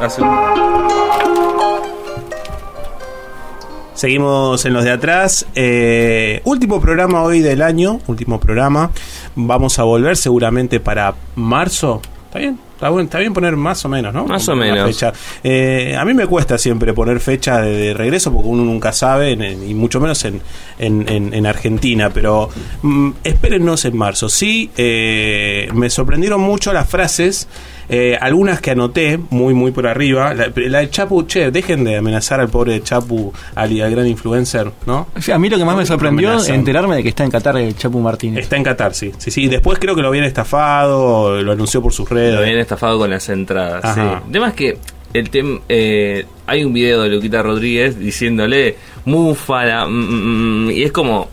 Hace Seguimos en los de atrás. Eh, último programa hoy del año. Último programa. Vamos a volver seguramente para marzo. ¿Está bien? Está, bueno, está bien poner más o menos, ¿no? Más o menos. fecha. Eh, a mí me cuesta siempre poner fecha de, de regreso porque uno nunca sabe, en- en- y mucho menos en, en, en- en Argentina. Pero mm, espérennos en marzo. Sí, eh, me sorprendieron mucho las frases. Eh, algunas que anoté muy muy por arriba la, la de Chapu che dejen de amenazar al pobre Chapu al, al gran influencer no O sea, a mí lo que más me sorprendió es enterarme de que está en Qatar el Chapu Martínez. Está en Qatar, sí. Sí, sí. Y después creo que lo habían estafado, lo anunció por sus redes. Lo habían estafado con las entradas. Sí. Ajá. El tema es que el tem, eh, hay un video de Luquita Rodríguez diciéndole Mufala mm, mm, mm", y es como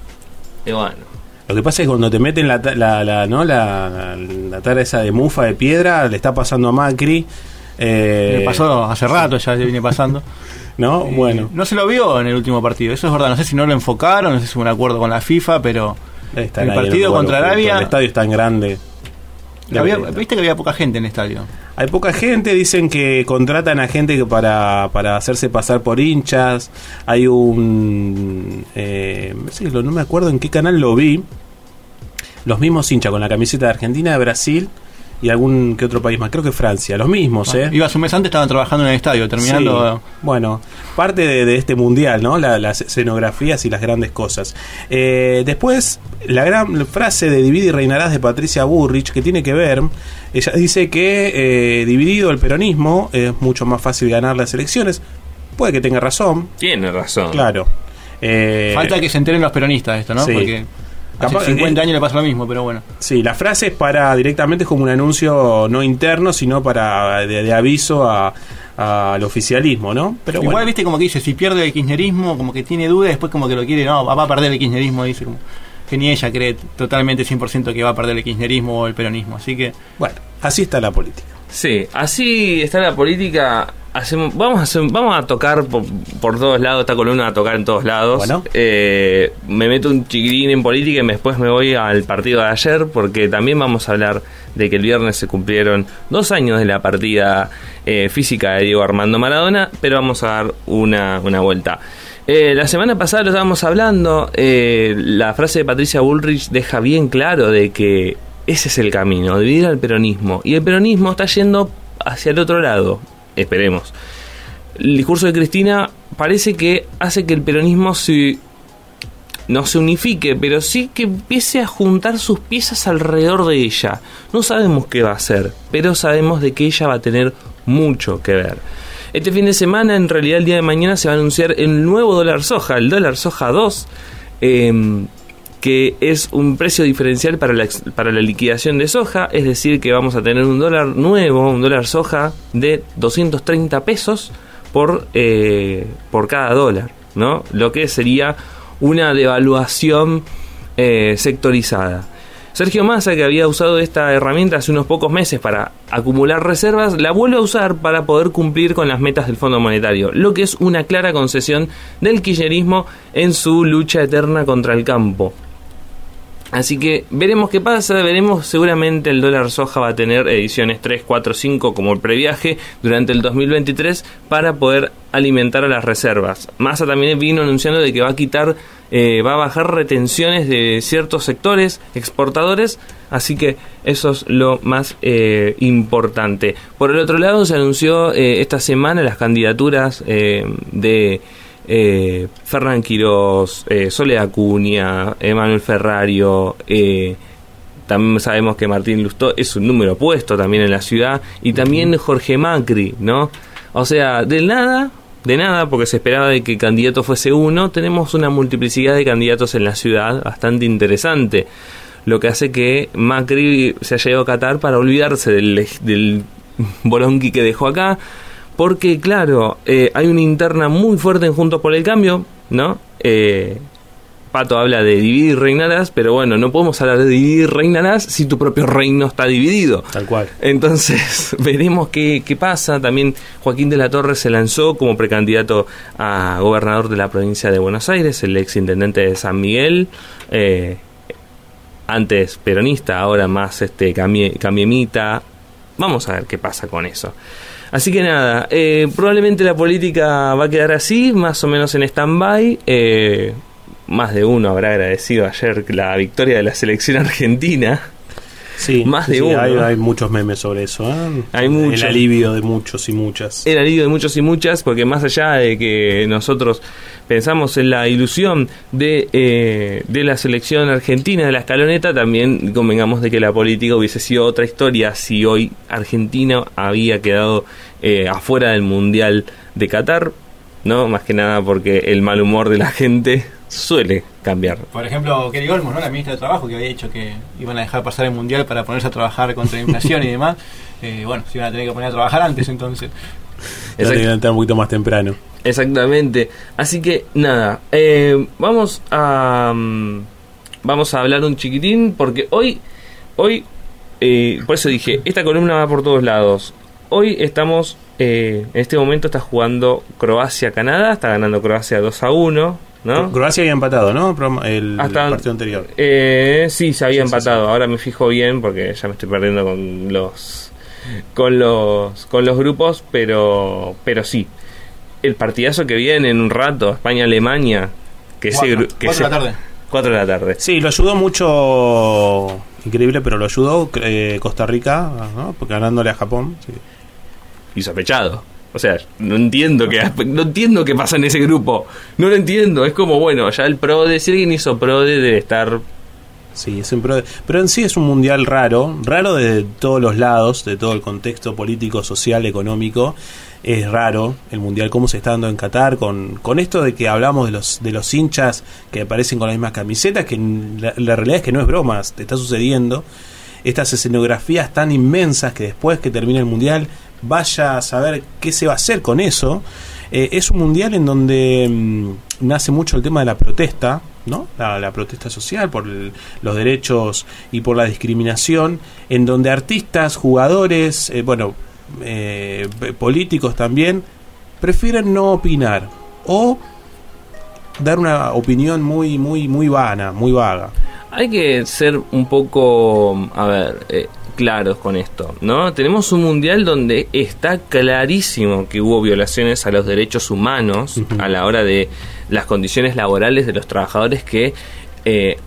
y bueno Lo que pasa es que cuando te meten la, la, la, ¿no? la, la, tara esa de mufa de piedra, le está pasando a Macri. Eh, Me pasó hace rato, ya le viene pasando. ¿No? Eh, Bueno, No se lo vio en el último partido, eso es verdad. No sé si no lo enfocaron, no sé si hubo un acuerdo con la FIFA, pero el partido contra. Arabia- El estadio es tan grande. había- viste que había poca gente en el estadio. Hay poca gente, dicen que contratan a gente que para, para hacerse pasar por hinchas. Hay un... Eh, no me acuerdo en qué canal lo vi. Los mismos hinchas con la camiseta de Argentina, de Brasil y algún que otro país más. Creo que Francia. Los mismos, ¿eh? Ibas un mes antes, estaban trabajando en el estadio, terminando. Sí. Bueno, parte de, de este mundial, ¿no? La- las escenografías y las grandes cosas. Eh, después, la gran frase de Divide y reinarás de Patricia Burrich, que tiene que ver, ella dice que eh, dividido el peronismo es mucho más fácil ganar las elecciones. Puede que tenga razón, tiene razón claro. Eh, Falta que se enteren los peronistas de esto, ¿no? sí. Porque Capaz- hace 50 eh, años le pasa lo mismo, pero bueno. Sí, la frase es para directamente es como un anuncio no interno, sino para de, de aviso a- al oficialismo, ¿no? Pero Igual, bueno. viste, como que dice, si pierde el kirchnerismo, como que tiene dudas, después como que lo quiere, no, va a perder el kirchnerismo, dice como que ni ella cree totalmente 100% que va a perder el kirchnerismo o el peronismo. Así que Bueno, así está la política. Sí, así está la política. Hacemos, vamos, a hacer- vamos a tocar por, por todos lados, esta columna va a tocar en todos lados. Bueno. Eh, me meto un chiquirín en política y después me voy al partido de ayer porque también vamos a hablar de que el viernes se cumplieron dos años de la partida eh, física de Diego Armando Maradona, pero vamos a dar una, una vuelta. Eh, la semana pasada lo estábamos hablando, eh, la frase de Patricia Bullrich deja bien claro de que ese es el camino, dividir al peronismo. Y el peronismo está yendo hacia el otro lado, esperemos. El discurso de Cristina parece que hace que el peronismo se no se unifique, pero sí que empiece a juntar sus piezas alrededor de ella. No sabemos qué va a hacer, pero sabemos de que ella va a tener mucho que ver. Este fin de semana, en realidad el día de mañana, se va a anunciar el nuevo dólar soja, el dólar soja 2, em, que es un precio diferencial para la, para la liquidación de soja, es decir, que vamos a tener un dólar nuevo, un dólar soja de 230 pesos por, eh, por cada dólar, ¿no? Lo que sería una devaluación eh, sectorizada. Sergio Massa, que había usado esta herramienta hace unos pocos meses para acumular reservas, la vuelve a usar para poder cumplir con las metas del Fondo Monetario, lo que es una clara concesión del kirchnerismo en su lucha eterna contra el campo. Así que veremos qué pasa, veremos seguramente el dólar soja va a tener ediciones 3, 4, 5 como el previaje durante el 2023 para poder alimentar a las reservas. Massa también vino anunciando de que va a quitar, eh, va a bajar retenciones de ciertos sectores exportadores, así que eso es lo más eh, importante. Por el otro lado se anunció eh, esta semana las candidaturas de eh, Fernán Quirós, eh, Sole Acuña, Emanuel Ferrario, eh, también sabemos que Martín Lustó es un número puesto también en la ciudad, y también Jorge Macri, ¿no? O sea, de nada, de nada, porque se esperaba de que el candidato fuese uno, tenemos una multiplicidad de candidatos en la ciudad bastante interesante, lo que hace que Macri se haya ido a Qatar para olvidarse del, del bolonqui que dejó acá, porque claro, eh, hay una interna muy fuerte en Juntos por el Cambio, ¿no? Eh, Pato habla de dividir y reinarás, pero bueno, no podemos hablar de dividir y reinarás si tu propio reino está dividido. Tal cual. Entonces, veremos qué, qué pasa. También Joaquín de la Torre se lanzó como precandidato a gobernador de la provincia de Buenos Aires, el ex intendente de San Miguel. eh, antes peronista, ahora más este camie- camiemita. Vamos a ver qué pasa con eso. Así que nada, eh, probablemente la política va a quedar así, más o menos en stand-by. Eh, más de uno habrá agradecido ayer la victoria de la selección argentina. Sí, Más de uno, Hay, hay muchos memes sobre eso. ¿eh? Hay muchos. El alivio de muchos y muchas. El alivio de muchos y muchas, porque más allá de que nosotros pensamos en la ilusión de, eh, de la selección argentina de la escaloneta, también convengamos de que la política hubiese sido otra historia si hoy Argentina había quedado eh, afuera del Mundial de Qatar, ¿no? Más que nada porque el mal humor de la gente suele cambiar. Por ejemplo, Kelly Olmos, ¿no? la ministra de Trabajo, que había dicho que iban a dejar pasar el mundial para ponerse a trabajar contra la inflación y demás. Eh, bueno, se iban a tener que poner a trabajar antes entonces. Que un poquito más temprano. Exactamente. Así que nada, eh, vamos a mm, vamos a hablar un chiquitín porque hoy hoy eh, por eso dije esta columna va por todos lados. Hoy estamos eh, en este momento está jugando Croacia Canadá, está ganando Croacia 2 a 1, ¿no? Croacia había empatado, ¿no? El, Hasta- partido anterior. Eh, sí, se había Sí, sí, empatado. Ahora me fijo bien porque ya me estoy perdiendo con los con los con los grupos, pero pero sí. El partidazo que viene en un rato, España Alemania, que ese Cuatro, gru- que cuatro de la tarde. 4 de la tarde. Sí, lo ayudó mucho. Increíble, pero lo ayudó eh, Costa Rica, ¿no? Porque ganándole a Japón. sí. Y sospechado. O sea, no entiendo qué no entiendo qué pasa en ese grupo. No lo entiendo. Es como, bueno, ya el PRODE, si alguien hizo PRODE debe estar Sí, es un pro- pero en sí es un mundial raro, raro de todos los lados, de todo el contexto político, social, económico. Es raro el mundial cómo se está dando en Qatar con, con esto de que hablamos de los de los hinchas que aparecen con las mismas camisetas, que la, la realidad es que no es broma, está sucediendo. Estas escenografías tan inmensas que después que termine el mundial vaya a saber qué se va a hacer con eso. Eh, es un mundial en donde mm, nace mucho el tema de la protesta, ¿no? La, la protesta social por el- los derechos y por la discriminación, en donde artistas, jugadores, eh, bueno, eh, políticos también, prefieren no opinar o dar una opinión muy, muy, muy vana, muy vaga. Hay que ser un poco, a ver, eh, claros con esto, ¿no? Tenemos un mundial donde está clarísimo que hubo violaciones a los derechos humanos a la hora de las condiciones laborales de los trabajadores que eh,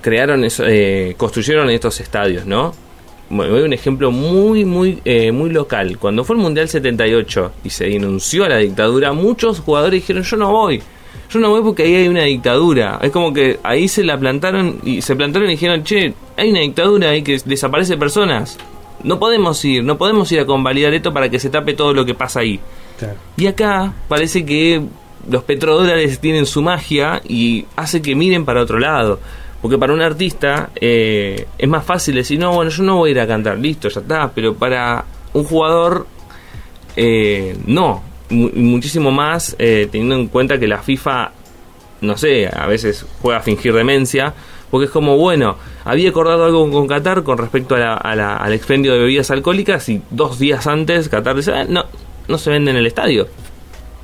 crearon, eso, eh, construyeron estos estadios, ¿no? Bueno, voy a un ejemplo muy, muy, eh, muy local. Cuando fue el Mundial 78 y se denunció a la dictadura, muchos jugadores dijeron, yo no voy. Yo no voy porque ahí hay una dictadura. Es como que ahí se la plantaron y se plantaron y dijeron, che, hay una dictadura ahí que desaparece personas. No podemos ir, no podemos ir a convalidar esto para que se tape todo lo que pasa ahí. Y acá parece que los petrodólares tienen su magia y hace que miren para otro lado. Porque para un artista eh, es más fácil decir, no, bueno, yo no voy a ir a cantar, listo, ya está. Pero para un jugador, eh, no. Mu- muchísimo más eh, teniendo en cuenta que la FIFA, no sé, a veces juega a fingir demencia. Porque es como, bueno, había acordado algo con Qatar con respecto a la- a la- al expendio de bebidas alcohólicas y dos días antes Qatar dice, "Ah, no, no se vende en el estadio.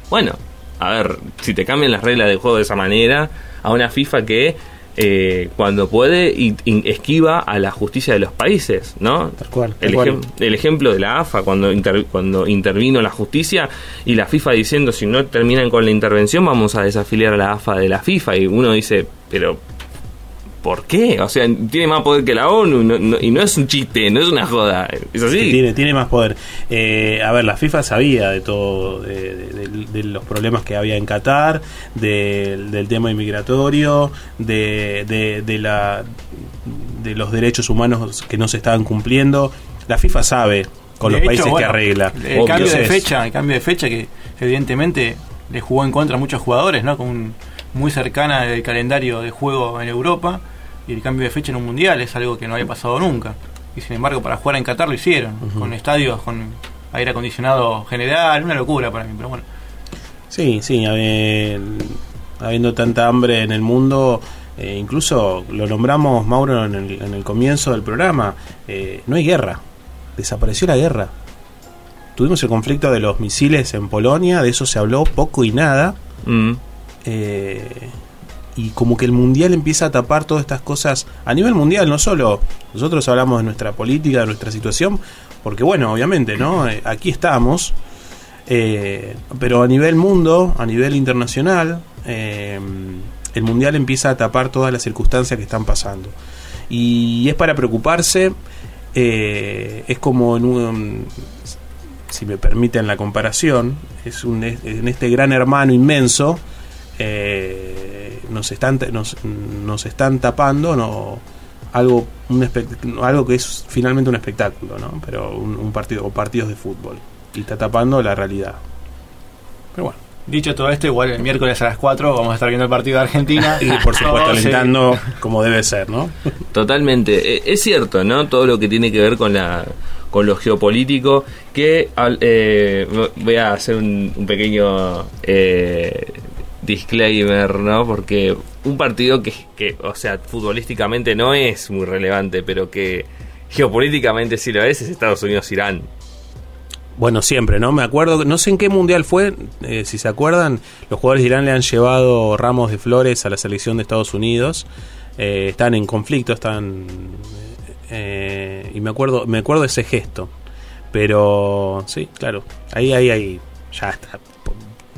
Bueno, a ver, si te cambian las reglas del juego de esa manera, a una FIFA que eh, cuando puede y, y esquiva a la justicia de los países, ¿no? Tal cual, tal El, cual. el ejemplo de la AFA cuando, inter- cuando intervino la justicia y la FIFA diciendo si no terminan con la intervención vamos a desafiliar a la AFA de la FIFA y uno dice, pero ¿por qué? O sea, tiene más poder que la ONU no- no- y no es un chiste, no es una joda, es así. que tiene, tiene más poder. Eh, a ver, la FIFA sabía de todo, de, de- de- de los problemas que había en Qatar, del- del tema inmigratorio, de, de, de la, de los derechos humanos que no se estaban cumpliendo. La FIFA sabe con De los hecho, países que arregla. El Obvio. cambio de fecha, el cambio de fecha que evidentemente le jugó en contra a muchos jugadores, ¿no? Con un- muy cercana del calendario de juego en Europa y el cambio de fecha en un mundial es algo que no había pasado nunca. Y sin embargo, para jugar en Qatar lo hicieron, con estadios con aire acondicionado general, una locura para mí, pero bueno. Sí, sí, habi- habiendo tanta hambre en el mundo, eh, incluso lo nombramos, Mauro, en el, en el comienzo del programa, eh, no hay guerra, desapareció la guerra. Tuvimos el conflicto de los misiles en Polonia, de eso se habló poco y nada, Mm. eh, y como que el mundial empieza a tapar todas estas cosas a nivel mundial, no solo nosotros hablamos de nuestra política, de nuestra situación, porque bueno, obviamente, ¿no? Eh, aquí estamos, Eh, pero a nivel mundo, a nivel internacional, eh, el mundial empieza a tapar todas las circunstancias que están pasando. Y es para preocuparse, es como en un, si me permiten la comparación, es un, en este gran hermano inmenso, nos, están, nos, nos están tapando no, algo, un algo que es finalmente un espectáculo, ¿no? pero un, un partido o partidos de fútbol y está tapando la realidad. Pero bueno. Dicho todo esto, igual el miércoles a las 4 vamos a estar viendo el partido de Argentina. Y por supuesto alentando como debe ser, ¿no? Totalmente. Eh, es cierto, ¿no? Todo lo que tiene que ver con la con lo geopolítico, que eh, voy a hacer un, un pequeño eh, disclaimer, ¿no? Porque un partido que, que, o sea, futbolísticamente no es muy relevante, pero que geopolíticamente sí lo es, es Estados Unidos-Irán. Bueno, siempre, ¿no? Me acuerdo, no sé en qué mundial fue, eh, si se acuerdan, los jugadores de Irán le han llevado ramos de flores a la selección de Estados Unidos. Eh, están en conflicto, están. Eh, y me acuerdo, me acuerdo ese gesto. Pero sí, claro, ahí, ahí, ahí, ya está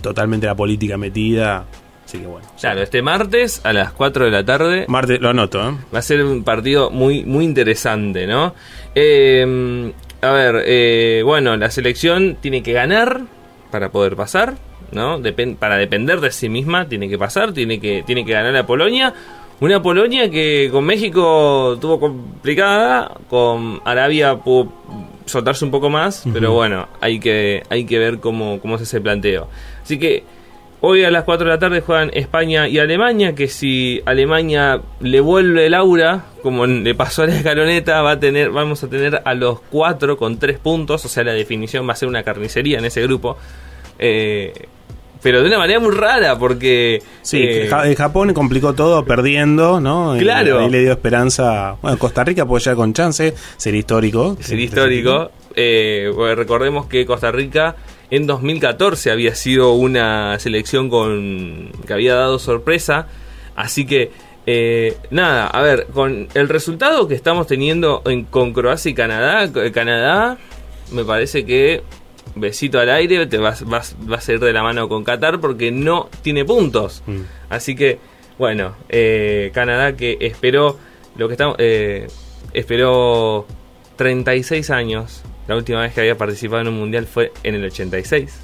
totalmente la política metida. Así que bueno. Claro, este martes a las 4 de la tarde. Martes, lo anoto, ¿eh? Va a ser un partido muy, muy interesante, ¿no? Eh, a ver, eh, bueno, la selección tiene que ganar para poder pasar, ¿no? Dep para depender de sí misma, tiene que pasar, tiene que, tiene que ganar a Polonia. Una Polonia que con México tuvo complicada, con Arabia pudo soltarse un poco más, uh -huh. pero bueno, hay que, hay que ver cómo, cómo es ese planteo. Así que Hoy a las 4 de la tarde juegan España y Alemania, que si Alemania le vuelve el aura, como le pasó a la escaloneta, va a tener, vamos a tener a los 4 con 3 puntos, o sea, la definición va a ser una carnicería en ese grupo. Eh, pero de una manera muy rara, porque... Sí, eh, Japón complicó todo perdiendo, ¿no? Claro. Y ahí le dio esperanza... Bueno, Costa Rica puede llegar con chance, sería histórico. Sería histórico. Eh, recordemos que Costa Rica en 2014 había sido una selección con que había dado sorpresa. Así que, eh, nada, a ver, con el resultado que estamos teniendo en, con Croacia y Canadá, Canadá, me parece que besito al aire, te vas, vas, vas a ir de la mano con Qatar porque no tiene puntos. Mm. Así que, bueno, eh, Canadá que esperó lo que estamos, eh, esperó 36 años la última vez que había participado en un mundial fue en el 86.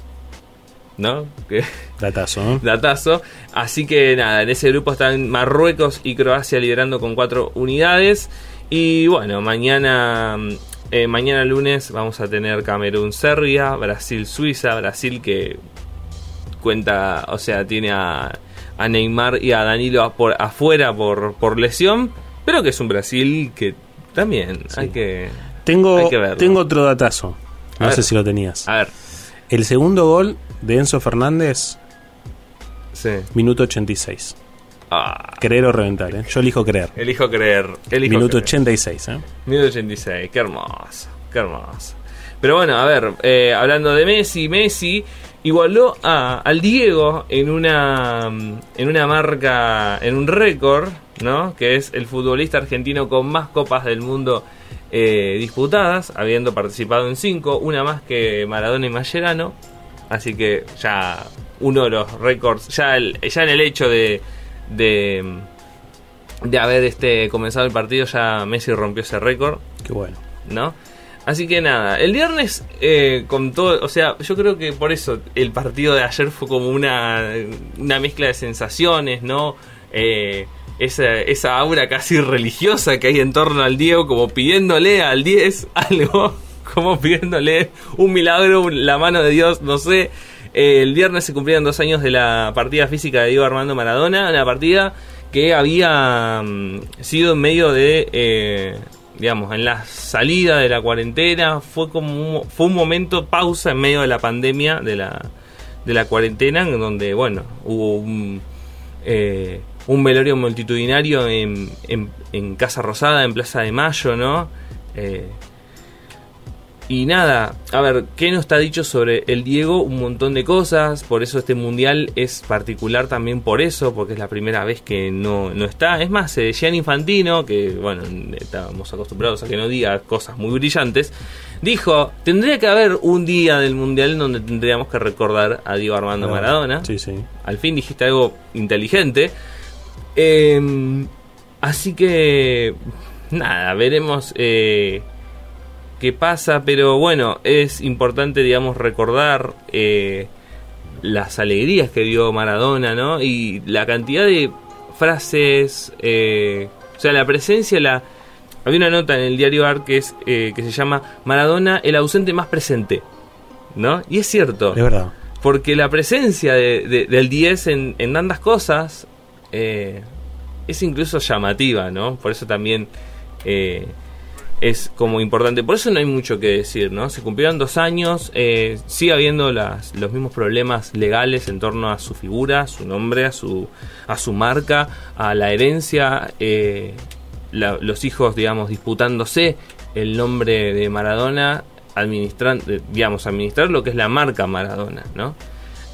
¿No? Datazo, ¿no? Datazo. Así que nada, en ese grupo están Marruecos y Croacia liderando con cuatro unidades. Y bueno, mañana, eh, mañana lunes vamos a tener Camerún-Serbia, Brasil-Suiza, Brasil que cuenta, o sea, tiene a, a Neymar y a Danilo por afuera por, por lesión, pero que es un Brasil que también sí. hay que tengo, tengo otro datazo. No sé si lo tenías. A ver. El segundo gol de Enzo Fernández. Sí. Minuto 86. Ah. Creer o reventar, ¿eh? Yo elijo creer. Elijo creer. Elijo Minuto creer. 86, ¿eh? Minuto 86. Qué hermoso. Qué hermoso. Pero bueno, a ver, eh, hablando de Messi, Messi igualó a, al Diego en una, en una marca, en un récord, ¿no? Que es el futbolista argentino con más copas del mundo eh, disputadas, habiendo participado en cinco, una más que Maradona y Mascherano. Así que ya uno de los récords, ya, el, ya en el hecho de, de, de haber este, comenzado el partido, ya Messi rompió ese récord. Qué bueno. ¿No? Así que nada, el viernes eh, con todo, o sea, yo creo que por eso el partido de ayer fue como una, una mezcla de sensaciones, ¿no? Eh, esa, esa aura casi religiosa que hay en torno al Diego, como pidiéndole al 10 algo, como pidiéndole un milagro, la mano de Dios, no sé. El viernes se cumplieron dos años de la partida física de Diego Armando Maradona, una partida que había um, sido en medio de, eh, digamos, en la salida de la cuarentena, fue como un, fue un momento pausa en medio de la pandemia, de la, de la cuarentena, en donde, bueno, hubo un... Eh, un velorio multitudinario en, en, en, Casa Rosada, en Plaza de Mayo, ¿no? Eh, y nada, a ver, ¿qué no está dicho sobre el Diego? Un montón de cosas, por eso este mundial es particular también por eso, porque es la primera vez que no, no está. Es más, eh, Gian Infantino, que bueno, estábamos acostumbrados a que no diga cosas muy brillantes, dijo, tendría que haber un día del mundial donde tendríamos que recordar a Diego Armando Maradona. Sí, sí. Al fin dijiste algo inteligente. Em, así que, nada, veremos... Eh, qué pasa, pero bueno, es importante, digamos, recordar eh, las alegrías que dio Maradona, ¿no? Y la cantidad de frases, eh, o sea, la presencia, la... Había una nota en el diario Art que, es, eh, que se llama Maradona, el ausente más presente, ¿no? Y es cierto. Es verdad. Porque la presencia del 10 en, en tantas cosas es incluso llamativa, ¿no? Por eso también es como importante. Por eso no hay mucho que decir, ¿no? Se cumplieron dos años, eh, sigue habiendo las, los mismos problemas legales en torno a su figura, su nombre, a su, a su marca, a la herencia, eh, los hijos, digamos, disputándose el nombre de Maradona, administrando, eh, digamos, administrar lo que es la marca Maradona, ¿no?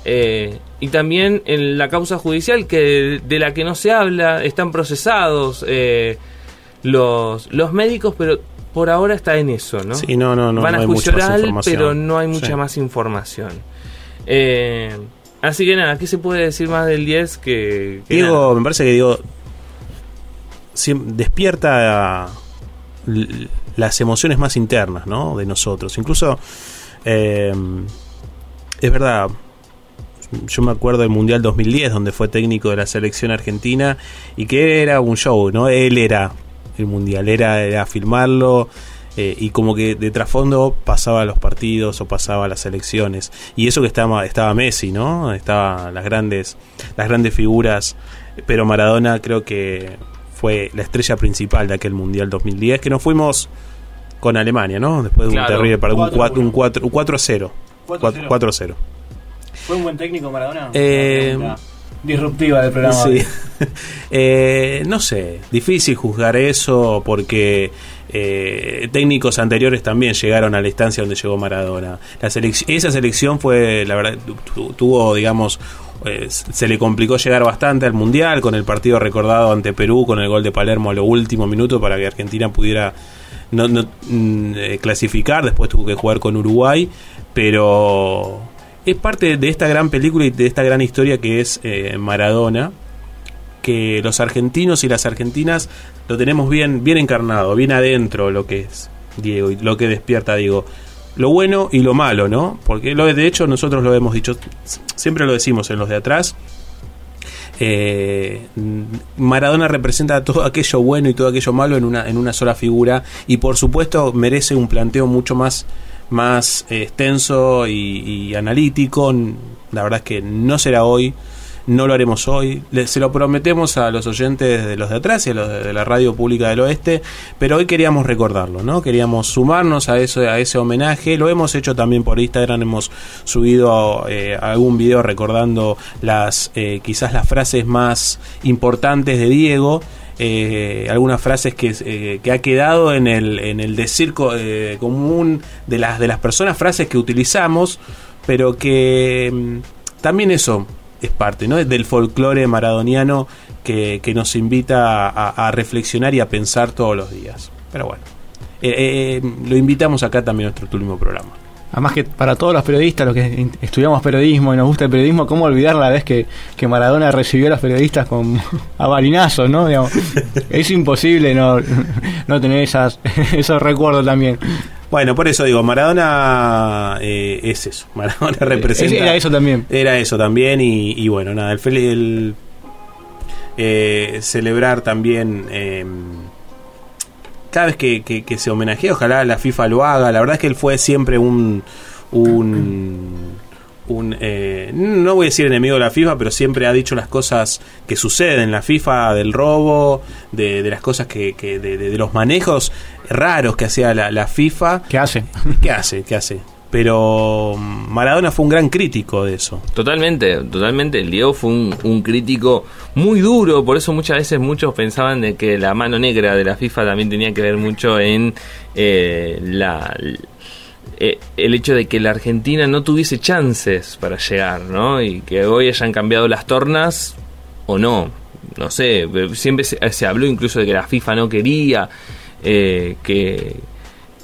y también en la causa judicial que de, la que no se habla, están procesados los, los médicos, pero por ahora está en eso, ¿no? Sí, no, no, no. Van a no pero no hay mucha más información. Eh, así que nada, ¿qué se puede decir más del 10 que... Diego, me parece que Diego despierta las emociones más internas, ¿no? De nosotros. Incluso, eh, es verdad, yo me acuerdo del Mundial 2010, donde fue técnico de la selección argentina, y que era un show, ¿no? Él era el mundial, era, filmarlo eh, y como que de trasfondo pasaba los partidos o pasaba las elecciones. Y eso que estaba, estaba Messi, ¿no? Estaba las grandes, las grandes figuras, pero Maradona creo que fue la estrella principal de aquel mundial 2010, que nos fuimos con Alemania, ¿no? Después de un terrible un 4 un 4 0. 4 0. ¿Fue un buen técnico Maradona? Eh, disruptiva del programa. Eh, no sé, difícil juzgar eso porque eh, técnicos anteriores también llegaron a la instancia donde llegó Maradona. La esa selección fue, la verdad, tuvo, digamos, eh, se le complicó llegar bastante al Mundial con el partido recordado ante Perú, con el gol de Palermo a lo último minuto para que Argentina pudiera no, mm, clasificar, después tuvo que jugar con Uruguay, pero es parte de esta gran película y de esta gran historia que es eh, Maradona, que los argentinos y las argentinas lo tenemos bien, bien encarnado, bien adentro lo que es Diego y lo que despierta Diego. Lo bueno y lo malo, ¿no? Porque lo, de hecho nosotros lo hemos dicho, siempre lo decimos en los de atrás. Eh, Maradona representa todo aquello bueno y todo aquello malo en una, en una sola figura y por supuesto merece un planteo mucho más más extenso y, analítico. La verdad es que no será hoy, no lo haremos hoy. se lo prometemos a los oyentes de los de atrás y a los de, la radio pública del oeste, pero hoy queríamos recordarlo, ¿no? Queríamos sumarnos a eso, a ese homenaje. Lo hemos hecho también por Instagram, hemos subido eh, algún video recordando las eh, quizás las frases más importantes de Diego eh, algunas frases que, eh, que, ha quedado en el, en el decir eh, común de las, de las personas, frases que utilizamos, pero que mm, también eso es parte ¿no? del folclore maradoniano que, que nos invita a, reflexionar y a pensar todos los días. Pero bueno, lo invitamos acá también a nuestro último programa. Además que para todos los periodistas, los que estudiamos periodismo y nos gusta el periodismo, ¿cómo olvidar la vez que, Maradona recibió a los periodistas con a balinazos, ¿no? es imposible no, no tener esas, esos recuerdos también. Bueno, por eso digo, Maradona eh, es eso. Maradona representa. Era eso también. Era eso también y, bueno, nada, el, el eh, celebrar también... Eh, cada vez que, se homenajea, ojalá la FIFA lo haga. La verdad es que él fue siempre un. un, un eh, no voy a decir enemigo de la FIFA, pero siempre ha dicho las cosas que suceden en la FIFA, del robo, de, las cosas que, de, de, los manejos raros que hacía la, la FIFA. ¿Qué hace? ¿Qué hace? ¿Qué hace? Pero Maradona fue un gran crítico de eso. Totalmente, totalmente. El Diego fue un, crítico muy duro, por eso muchas veces muchos pensaban de que la mano negra de la FIFA también tenía que ver mucho en eh, la, eh, el hecho de que la Argentina no tuviese chances para llegar, ¿no? Y que hoy hayan cambiado las tornas o no. No sé, siempre se, se habló incluso de que la FIFA no quería eh, que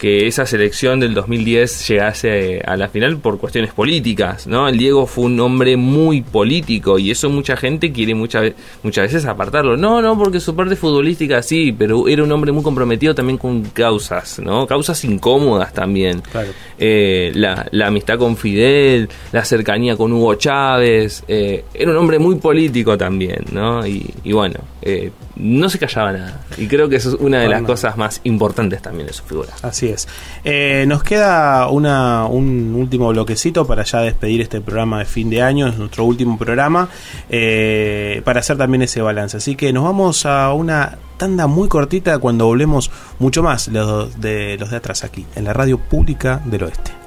que esa selección del 2010 llegase a la final por cuestiones políticas, ¿no? El Diego fue un hombre muy político y eso mucha gente quiere muchas muchas veces apartarlo. No, no, porque su parte futbolística sí, pero era un hombre muy comprometido también con causas, ¿no? Causas incómodas también. Eh, la, la, amistad con Fidel, la cercanía con Hugo Chávez, eh, era un hombre muy político también, ¿no? Y, y bueno, eh, no se callaba nada. Y creo que eso es una de las cosas más importantes también de su figura. Así es. Eh, nos queda una, un último bloquecito para ya despedir este programa de fin de año, es nuestro último programa, eh, para hacer también ese balance. Así que nos vamos a una tanda muy cortita cuando volvemos mucho más de los de atrás aquí, en la radio pública del oeste.